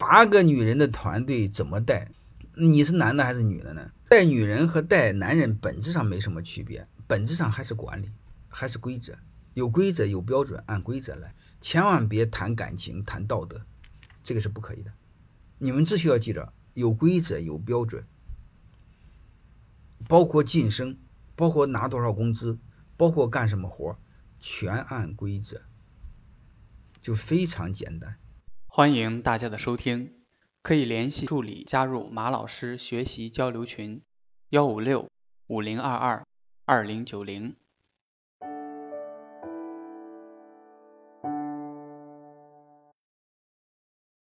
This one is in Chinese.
八个女人的团队怎么带？你是男的还是女的呢？带女人和带男人本质上没什么区别，本质上还是管理，还是规则，有规则有标准，按规则来，千万别谈感情谈道德，这个是不可以的。你们只需要记着，有规则有标准，包括晋升，包括拿多少工资，包括干什么活，全按规则，就非常简单。欢迎大家的收听。可以联系助理加入马老师学习交流群：幺五六五零二二二零九零。